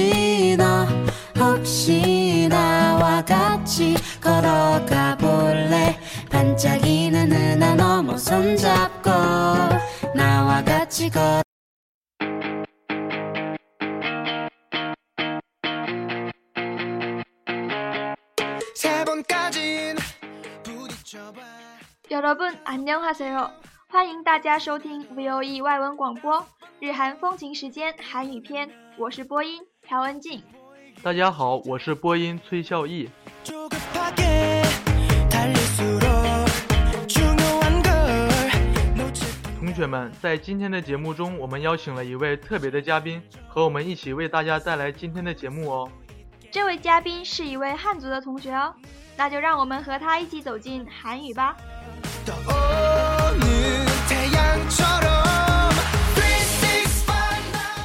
Galaxy 너 혹시 나와 같이 걸어가 볼래 반짝이는 은하 넘어 손잡고 나와 같이 걸 세 번까진 부딪혀봐 여러분 안녕하세요. 欢迎大家收听 VOE 外文广播日韩风情时间韩语篇，我是播音 曹文静，大家好，我是播音崔孝义。同学们，在今天的节目中，我们邀请了一位特别的嘉宾，和我们一起为大家带来今天的节目哦。这位嘉宾是一位汉族的同学哦，那就让我们和他一起走进韩语吧。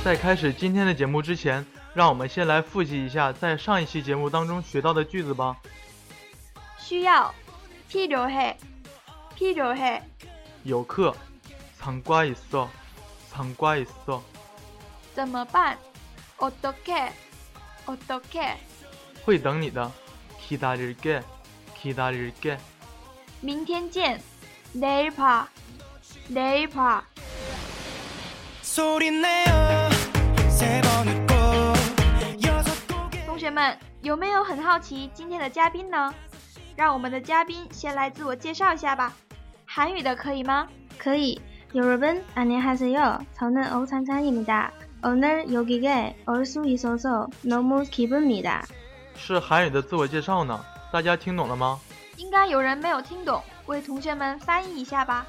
在开始今天的节目之前。让我们先来复习一下在上一期节目当中学到的句子吧。需要，필요해，필요해，有课，상과있어상과있어 怎么办？어떻게，어떻게，会等你的，기다릴게기다릴게 明天见，내일 봐， 내일 봐。 소리 내어 세 번 웃고 여섯 곡의 同学们有没有很好奇今天的嘉宾呢？让我们的嘉宾先来自我介绍一下吧。韩语的可以吗？ 그이 여러분 안녕하세요. 저는 오찬찬입니다. 오늘 여기에 올 수 있어서 너무 기쁩니다. 是韩语的自我介绍呢，大家听懂了吗？应该有人没有听懂，为同学们翻译一下吧。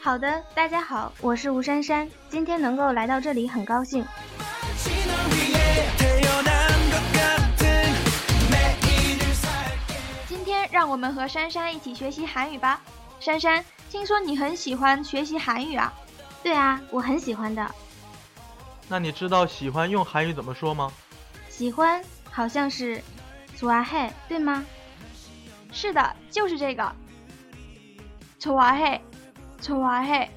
好的，大家好，我是吴珊珊，今天能够来到这里很高兴。 我们和珊珊一起学习韩语吧。珊珊，听说你很喜欢学习韩语啊？对啊，我很喜欢的。那你知道喜欢用韩语怎么说吗？喜欢好像是좋아해，对吗？是的，就是这个。좋아해，좋아해。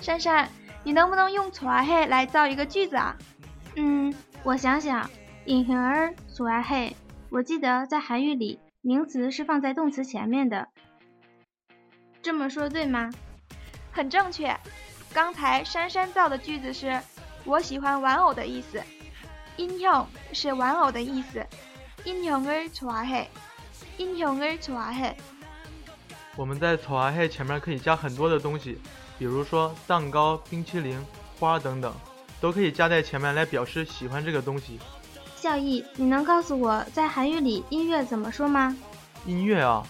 珊珊，你能不能用좋아해来造一个句子啊？嗯，我想想，인형을좋아해。 我记得在韩语里，名词是放在动词前面的。这么说对吗？很正确。刚才珊珊造的句子是“我喜欢玩偶”的意思，인형是玩偶的意思，인형을좋아해，인형을좋아해。我们在草阿黑前面可以加很多的东西，比如说蛋糕、冰淇淋、花等等，都可以加在前面来表示喜欢这个东西。 孝义，你能告诉我在韩语里音乐怎么说吗？音乐啊，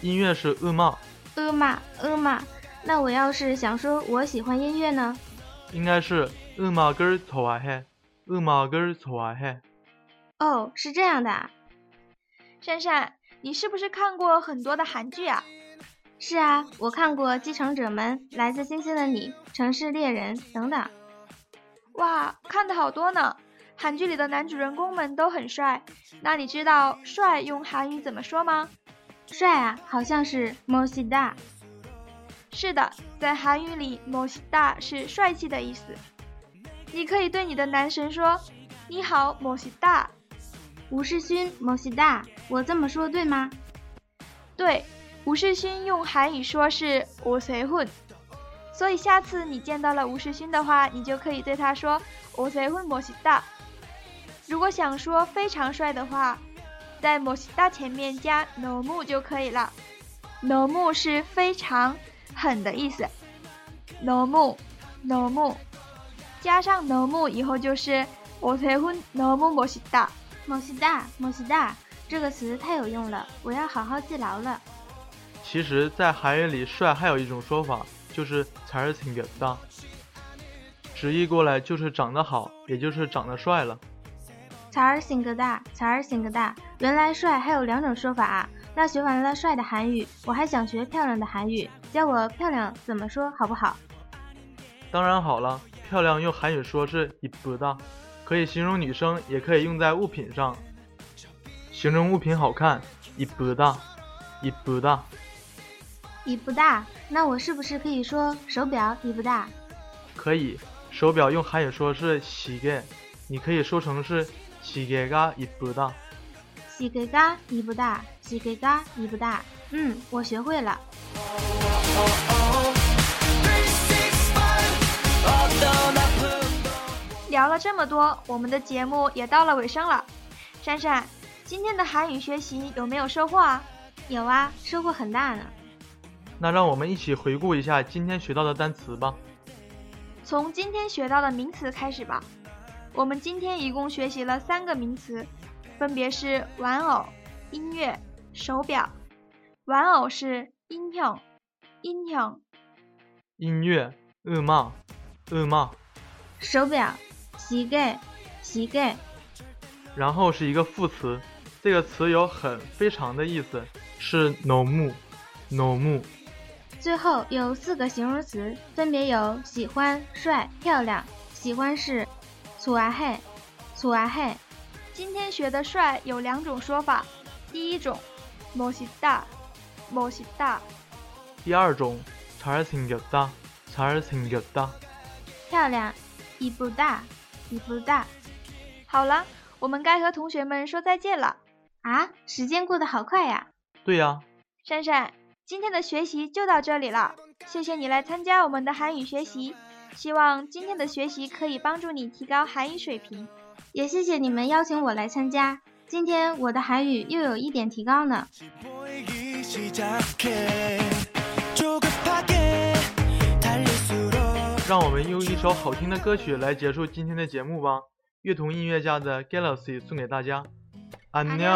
音乐是음악， 呃嘛呃嘛。那我要是想说我喜欢音乐呢？应该是음악을좋아해，음악을좋아해。 哦，是这样的啊。珊珊，你是不是看过很多的韩剧啊？是啊，我看过《继承者们》《来自星星的你》《城市猎人》等等。哇，看的好多呢！ 韩剧里的男主人公们都很帅。那你知道“帅”用韩语怎么说吗？帅啊，好像是멋있다。 是的，在韩语里，멋있다是帅气的意思。你可以对你的男神说：“你好，멋있다。 吴世勋멋있다。 我这么说对吗？对，吴世勋用韩语说是我谁混，所以下次你见到了吴世勋的话，你就可以对他说我谁混멋있다。 如果想说非常帅的话，在莫西达前面加 nomu 就可以了，nomu 是非常狠的意思，nomu nomu 加上 nomu 以后就是我结婚，nomu 莫西达，莫西达，莫西达。这个词太有用了，我要好好记牢了。其实在韩语里帅还有一种说法，就是才是挺屌的。直译过来就是长得好，也就是长得帅了。잘생겼다，잘생겼다。原来帅还有两种说法啊！那学完了帅的韩语，我还想学漂亮的韩语，教我漂亮怎么说好不好？当然好了，漂亮用韩语说是이쁘다，可以形容女生，也可以用在物品上，形容物品好看，이쁘다，이쁘다。 이쁘다，那我是不是可以说手表이쁘다？ 可以，手表用韩语说是시계，你可以说成是 시계가이쁘다。 시계가이쁘다， 시계가이쁘다。 嗯，我学会了。聊了这么多，我们的节目也到了尾声了。珊珊，今天的韩语学习有没有收获啊？有啊，收获很大呢。那让我们一起回顾一下今天学到的单词吧。从今天学到的名词开始吧。 我们今天一共学习了三个名词，分别是玩偶、音乐、手表。玩偶是英雄英雄，音乐，噩梦噩梦，手表，膝盖膝盖。然后是一个副词，这个词有很，非常的意思，是浓目浓目。最后有四个形容词，分别有喜欢、帅、漂亮，喜欢是。좋아 해， 좋아 해。 今天学的帅有两种说法，第一种멋있다， 멋있다。 第二种잘생겼다， 잘생겼다。 漂亮，이쁘다， 이쁘다。 好了，我们该和同学们说再见了。啊，时间过得好快呀！对呀，珊珊，今天的学习就到这里了，谢谢你来参加我们的韩语学习。 希望今天的学习可以帮助你提高韩语水平。也谢谢你们邀请我来参加，今天我的韩语又有一点提高呢。让我们用一首好听的歌曲来结束今天的节目吧。乐童音乐家的 Galaxy 送给大家，安妞。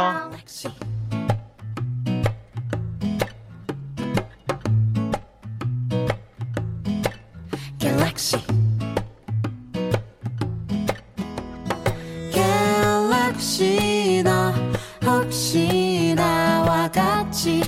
戏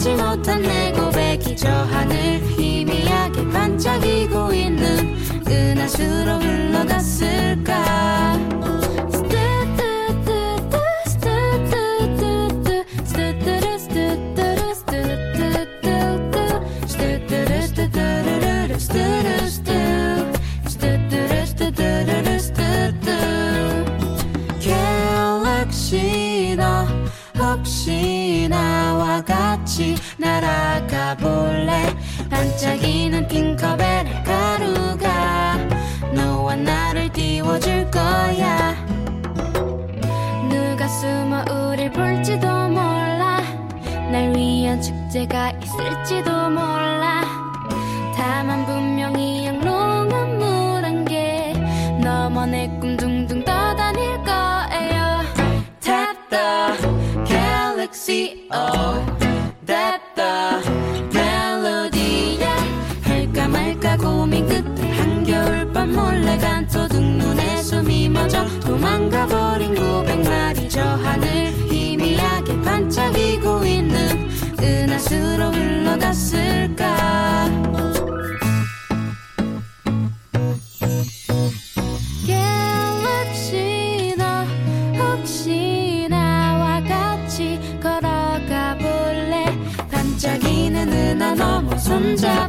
하지 못한 내 고백이 저 하늘 같이 날아가 볼래? 반짝이는 핑커벨의 가루가 너와 나를 띄워줄 거야. 누가 숨어 우릴 볼지도 몰라. 날 위한 축제가 있을지도 몰라. 다만 분명히 영롱한 물한개 넘어 내 꿈 둥둥 떠다닐 거예요. Tap the galaxy oh 무너져 도망가 버린 고백 말이죠 하늘 희미하게 반짝이고 있는 은하수로 흘러갔을까? 갤럭시나 혹시 나와 같이 걸어가 볼래? 반짝이는 은하 넘어 손잡